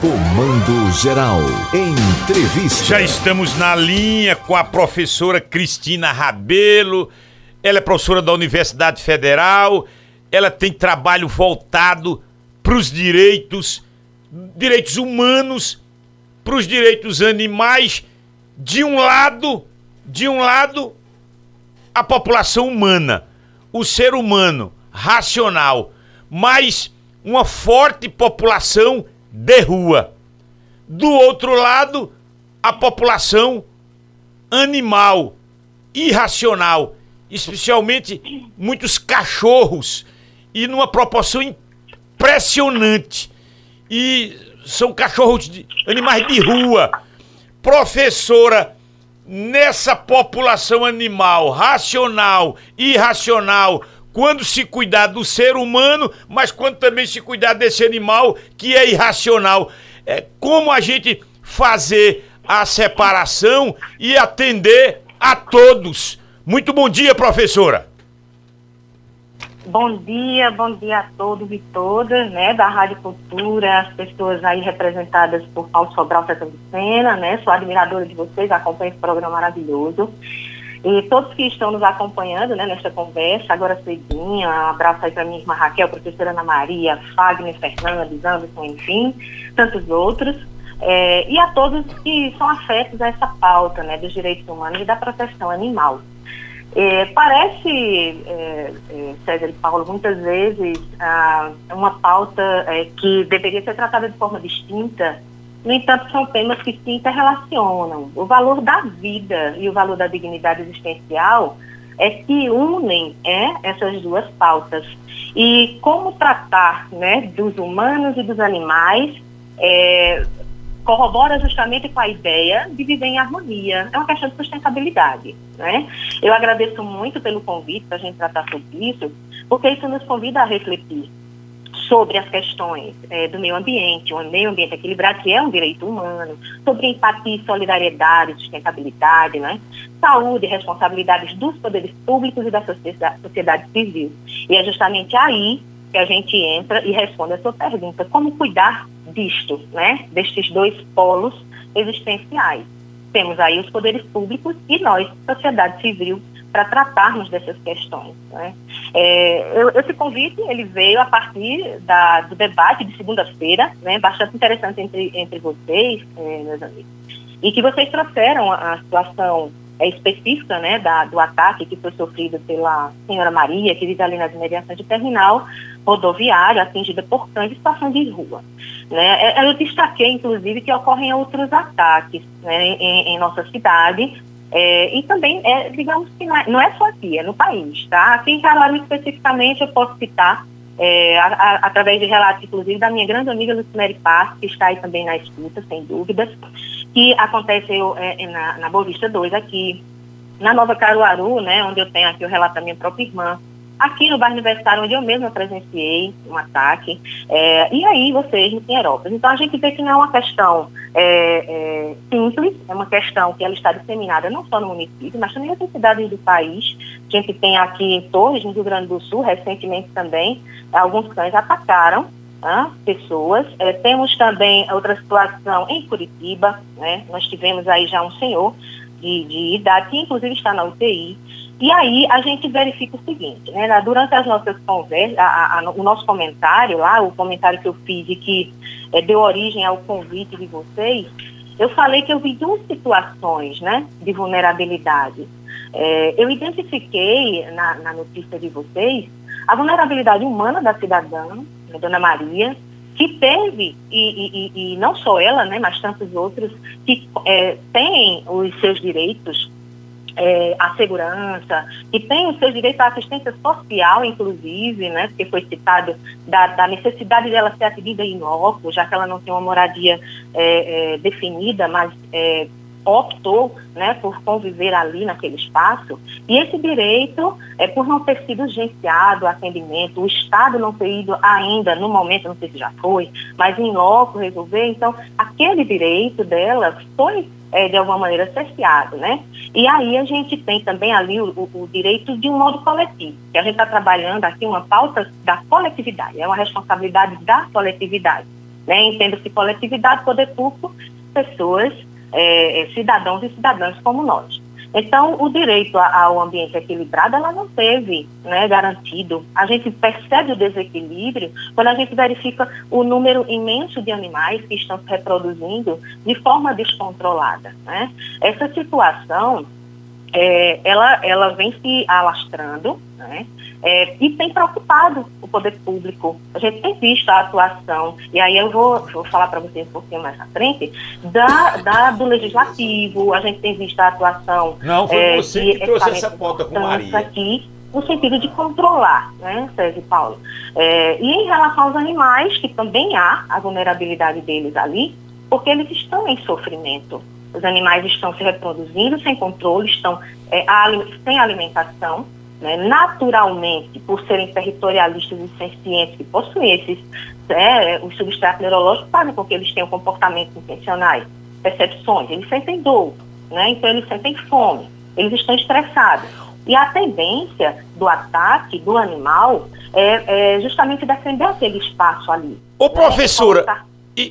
Comando Geral. Entrevista. Já estamos na linha com a professora Cristina Rabelo. Ela é professora da Universidade Federal. Ela tem trabalho voltado para os direitos, direitos humanos, para os direitos animais. De um lado, de um lado, a população humana, o ser humano racional, mas uma forte população de rua. Do outro lado, a população animal, irracional, especialmente muitos cachorros, e numa proporção impressionante. E são cachorros de animais de rua. Professora, nessa população animal, racional, irracional, quando se cuidar do ser humano, mas quando também se cuidar desse animal que é irracional. É como a gente fazer a separação e atender a todos. Muito bom dia, professora. Bom dia, bom dia a todos e todas, né, da Rádio Cultura, as pessoas aí representadas por Paulo Sobral Santa Lucena, né, sou admiradora de vocês, acompanho esse programa maravilhoso. E todos que estão nos acompanhando né, nesta conversa, agora cedinho, um abraço aí para minha irmã Raquel, professora Ana Maria, Fagner Fernandes, Anderson, enfim, tantos outros. É, e a todos que são afetos a essa pauta né, dos direitos humanos e da proteção animal. É, parece, é, é, César e Paulo, muitas vezes ah, uma pauta é, que deveria ser tratada de forma distinta no entanto, são temas que se interrelacionam. O valor da vida e o valor da dignidade existencial é que unem é, essas duas pautas. E como tratar né, dos humanos e dos animais é, corrobora justamente com a ideia de viver em harmonia. É uma questão de sustentabilidade. Né? Eu agradeço muito pelo convite para a gente tratar sobre isso, porque isso nos convida a refletir sobre as questões é, do meio ambiente, um meio ambiente equilibrado, que é um direito humano, sobre empatia, solidariedade, sustentabilidade, né? saúde responsabilidades dos poderes públicos e da sociedade civil. E é justamente aí que a gente entra e responde a sua pergunta, como cuidar disto, né? destes dois polos existenciais. Temos aí os poderes públicos e nós, sociedade civil, para tratarmos dessas questões. Né? É, eu, esse convite ele veio a partir da, do debate de segunda-feira, né, bastante interessante entre, entre vocês, é, meus amigos, e que vocês trouxeram a, a situação é, específica né, da, do ataque que foi sofrido pela senhora Maria, que vive ali nas imediações de terminal rodoviário, atingida por cães em situação de rua. Né? É, eu destaquei, inclusive, que ocorrem outros ataques né, em, em nossa cidade, é, e também, é, digamos que não é, é só aqui, é no país, tá? Aqui em Caruaru especificamente eu posso citar, é, a, a, através de relatos, inclusive, da minha grande amiga Lucimere Paz, que está aí também na escuta, sem dúvidas, que aconteceu é, na, na Boa Vista 2 aqui, na Nova Caruaru, né, onde eu tenho aqui o relato da minha própria irmã, aqui no bairro universitário, onde eu mesma presenciei um ataque, é, e aí vocês no Pinheirópolis. Então a gente vê que não é uma questão é, é, simples, é uma questão que ela está disseminada não só no município, mas também outras cidades do país. A gente tem aqui em Torres, no Rio Grande do Sul, recentemente também, alguns cães atacaram pessoas. É, temos também outra situação em Curitiba, né? nós tivemos aí já um senhor de, de idade, que inclusive está na UTI, e aí a gente verifica o seguinte, né, durante as nossas conversas, a, a, o nosso comentário lá, o comentário que eu fiz e que é, deu origem ao convite de vocês, eu falei que eu vi duas situações né, de vulnerabilidade. É, eu identifiquei na, na, notícia de vocês a vulnerabilidade humana da cidadã, a dona Maria, que teve, e, e, e, não só ela, né, mas tantos outros, que é, têm os seus direitos é, a segurança, que tem os seus direitos à assistência social, inclusive, né, porque foi citado da, da necessidade dela ser atendida em loco, já que ela não tem uma moradia é, é, definida, mas é, optou né, por conviver ali naquele espaço, e esse direito, é, por não ter sido urgenciado o atendimento, o Estado não ter ido ainda, no momento, não sei se já foi, mas em loco resolver, então aquele direito dela foi é, de alguma maneira cerceado, né? E aí a gente tem também ali o, o, direito de um modo coletivo, que a gente está trabalhando aqui uma pauta da coletividade, é uma responsabilidade da coletividade. Né? Entenda-se coletividade, poder público, pessoas, é, é cidadãos e cidadãs como nós. Então, o direito ao ambiente equilibrado, ela não teve né, garantido. A gente percebe o desequilíbrio quando a gente verifica o número imenso de animais que estão se reproduzindo de forma descontrolada. Né? Essa situação, é, ela, ela vem se alastrando, né? É, e tem preocupado o poder público. A gente tem visto a atuação, e aí eu vou, vou falar para vocês um pouquinho mais à frente, da, da, do legislativo, a gente tem visto a atuação. Não, foi é, você que trouxe essa pauta com Maria. Aqui, no sentido de controlar, né, Sérgio Paulo. É, e em relação aos animais, que também há a vulnerabilidade deles ali, porque eles estão em sofrimento. Os animais estão se reproduzindo sem controle, estão é, sem alimentação, né, naturalmente, por serem territorialistas e sencientes, que possuem esses, é, os substratos neurológicos, fazem com que eles tenham comportamentos intencionais, percepções, eles sentem dor, né, então eles sentem fome, eles estão estressados. E a tendência do ataque do animal é, é justamente defender aquele espaço ali. Ô, né, professora,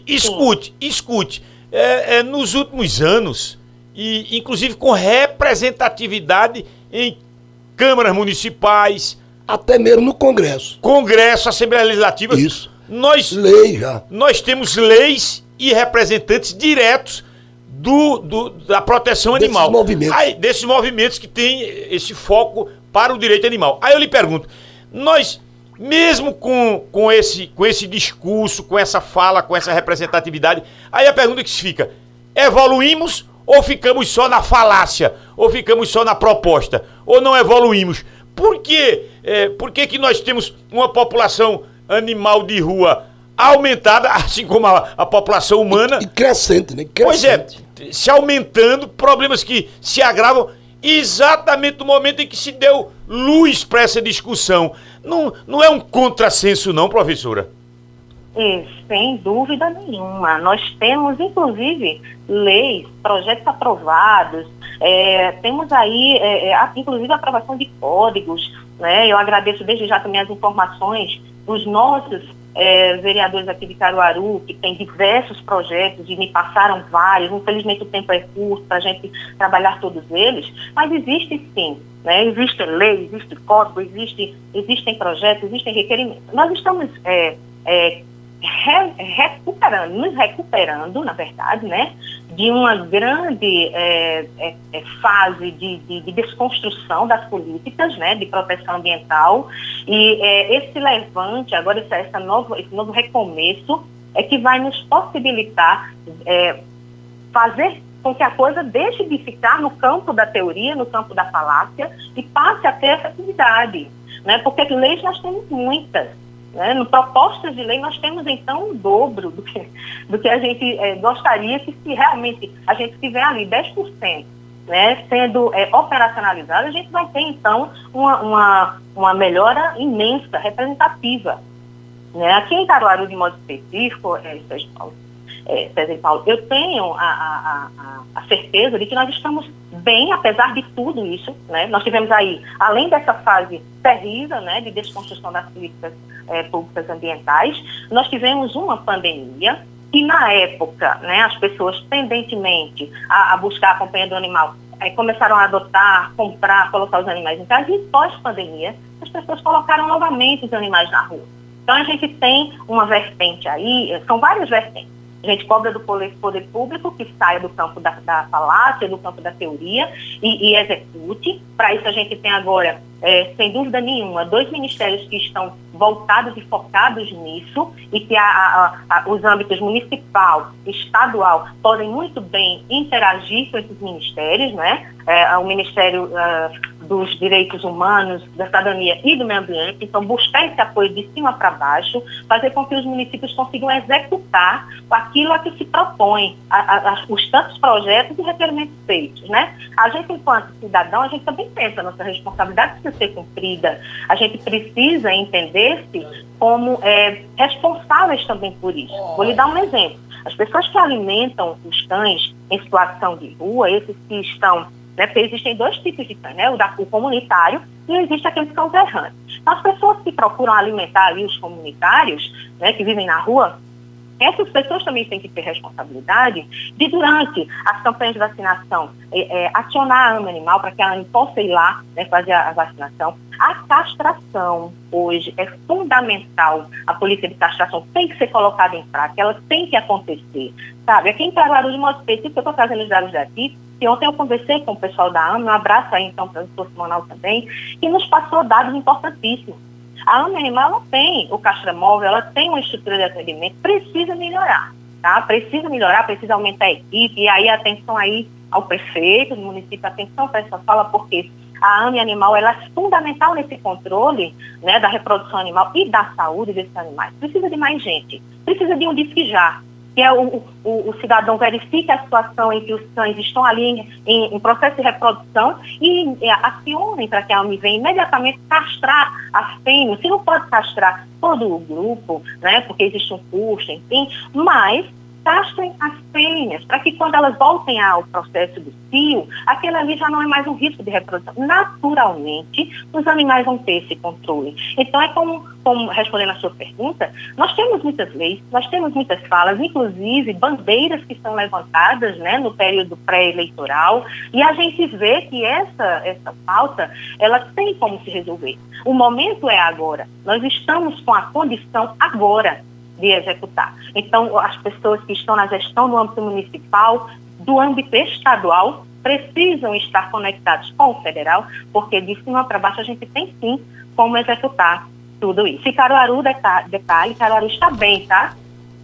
escute, Sim. escute. É, é, nos últimos anos, e inclusive com representatividade em câmaras municipais. Até mesmo no Congresso. Congresso, Assembleia Legislativa. Isso. Nós, Lei já. Nós temos leis e representantes diretos do, do da proteção desses animal. Movimentos. Aí, desses movimentos que têm esse foco para o direito animal. Aí eu lhe pergunto, nós, mesmo com, com, esse, com esse discurso, com essa fala, com essa representatividade, aí a pergunta que se fica, evoluímos ou ficamos só na falácia? Ou ficamos só na proposta? Ou não evoluímos? Por quê? É, por que, que nós temos uma população animal de rua aumentada, assim como a, a população humana? E, e crescente, né? Crescente. Pois é, se aumentando, problemas que se agravam exatamente no momento em que se deu luz para essa discussão. Não, não é um contrassenso, não, professora? sem dúvida nenhuma. Nós temos, inclusive, leis, projetos aprovados, é, temos aí, é, é inclusive, a aprovação de códigos. Né? Eu agradeço desde já também as informações dos nossos é, vereadores aqui de Caruaru, que tem diversos projetos e me passaram vários. Infelizmente, o tempo é curto para a gente trabalhar todos eles, mas existe sim. Né? Existe lei, existe código, existe, existem projetos, existem requerimentos. Nós estamos é, é, re, recuperando, nos recuperando, na verdade, né, de uma grande é, é, é, fase de, de, de, desconstrução das políticas né, de proteção ambiental. E é, esse levante, agora esse, novo, esse novo recomeço, é que vai nos possibilitar fazer com que a coisa deixe de ficar no campo da teoria, no campo da falácia, e passe a ter efetividade. Né? Porque leis nós temos muitas. Né? No propostas de lei, nós temos então o dobro do que, do que a gente é, gostaria que se realmente a gente tiver ali 10%. Né, sendo é, operacionalizado, a gente vai ter então uma, uma, uma melhora imensa, representativa. Né? Aqui em Caruaru, de modo específico, é, é, César e Paulo, eu tenho a, a, a, a, certeza de que nós estamos bem, apesar de tudo isso. Né? Nós tivemos aí, além dessa fase terrível né, de desconstrução das políticas é, públicas ambientais, nós tivemos uma pandemia e na época, né, as pessoas tendentemente a, a buscar a companhia do animal é, começaram a adotar, comprar, colocar os animais em casa e pós-pandemia as pessoas colocaram novamente os animais na rua. Então a gente tem uma vertente aí, são várias vertentes. A gente cobra do poder, público que saia do campo da, da falácia, do campo da teoria e, e execute. Para isso a gente tem agora é, sem dúvida nenhuma, dois ministérios que estão voltados e focados nisso e que a, a, a, os âmbitos municipal estadual podem muito bem interagir com esses ministérios, né? É, o Ministério uh, dos Direitos Humanos, da Cidadania e do Meio Ambiente, então buscar esse apoio de cima para baixo, fazer com que os municípios consigam executar aquilo a que se propõe, a, os tantos projetos e requerimentos feitos, né? A gente, enquanto cidadão, a gente também pensa nossa responsabilidade precisa ser cumprida. A gente precisa entender-se como é, responsáveis também por isso. Vou lhe dar um exemplo. As pessoas que alimentam os cães em situação de rua, esses que estão, né, porque existem dois tipos de cães, né, o, da, o comunitário e existe aqueles cães errantes. Então, as pessoas que procuram alimentar ali os comunitários, né, que vivem na rua, Essas pessoas também têm que ter responsabilidade de, durante as campanhas de vacinação, é, é, acionar a AMA Animal para que a AMA possa ir lá né, fazer a, a vacinação. A castração hoje é fundamental. A polícia de castração tem que ser colocada em prática, ela tem que acontecer. Sabe, aqui em Caruaru, de modo específico, eu estou trazendo os dados daqui, e ontem eu conversei com o pessoal da AMA, um abraço aí então para o doutor Simonal também, que nos passou dados importantíssimos. A AMA Animal ela tem o castramóvel, ela tem uma estrutura de atendimento, precisa melhorar, tá? Precisa melhorar, precisa aumentar a equipe, e aí atenção aí ao prefeito do município, atenção para essa fala, porque a AME Animal ela é fundamental nesse controle né, da reprodução animal e da saúde desses animais. Precisa de mais gente, precisa de um disque já, que é o, o, o, cidadão verifique a situação em que os cães estão ali em, em, em processo de reprodução e é, acionem para que a venha imediatamente castrar as fêmeas. Se não pode castrar todo o grupo, né, porque existe um custo, enfim, mas castrem as fêmeas, para que quando elas voltem ao processo do cio, aquele ali já não é mais um risco de reprodução. Naturalmente, os animais vão ter esse controle. Então, é como, como respondendo a sua pergunta, nós temos muitas leis, nós temos muitas falas, inclusive bandeiras que são levantadas né, no período pré-eleitoral, e a gente vê que essa, essa pauta, ela tem como se resolver. O momento é agora. Nós estamos com a condição agora de executar. Então, as pessoas que estão na gestão do âmbito municipal, do âmbito estadual, precisam estar conectados com o federal, porque de cima para baixo a gente tem sim como executar tudo isso. E Caruaru, detalhe, Caruaru está bem, tá?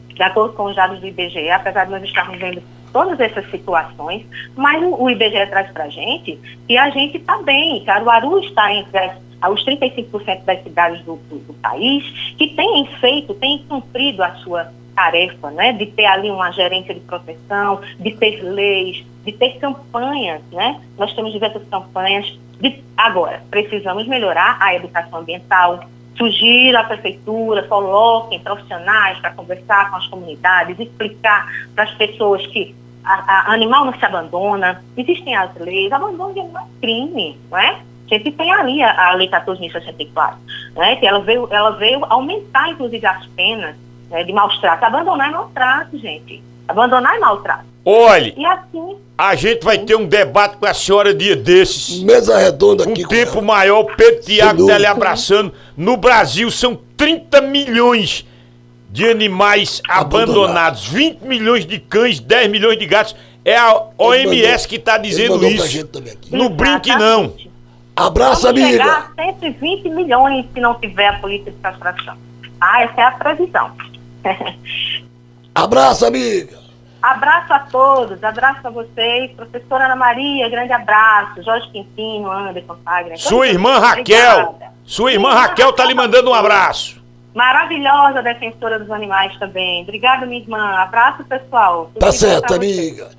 De acordo com os dados do IBGE, apesar de nós estarmos vendo todas essas situações, mas o IBGE traz para a gente que a gente está bem. Caruaru está entre as aos 35% das cidades do, do, do, país que têm feito, têm cumprido a sua tarefa, né, de ter ali uma gerência de proteção, de ter leis, de ter campanhas, né? Nós temos diversas campanhas. De... Agora, precisamos melhorar a educação ambiental, Sugiro à prefeitura, coloquem profissionais para conversar com as comunidades, explicar para as pessoas que a, a animal não se abandona, existem as leis, abandono de animal é crime, não é? A gente tem ali a, a Lei 14.064, né, que ela veio, ela veio aumentar, inclusive, as penas né, de maus tratos. Abandonar é maltrato, gente. Abandonar é maltrato. Olhe, e assim, a gente vai ter um debate com a senhora dia desses. Mesa redonda aqui Um tempo maior, Pedro Tiago tá lhe abraçando. No Brasil são 30 milhões de animais abandonados. 20 milhões de cães, 10 milhões de gatos. É a OMS que está dizendo isso. Não brinque não. Abraço, Vamos amiga. chegar a 120 milhões se não tiver a política de castração. Ah, essa é a previsão. Abraço, amiga. abraço a todos, abraço a vocês. Professora Ana Maria, grande abraço. Jorge Quintino, Anderson Fagner. Sua irmã Raquel. Obrigada. Sua irmã Raquel tá lhe mandando um abraço. Maravilhosa defensora dos animais também. Obrigada, minha irmã. Abraço, pessoal. Tá certo, amiga.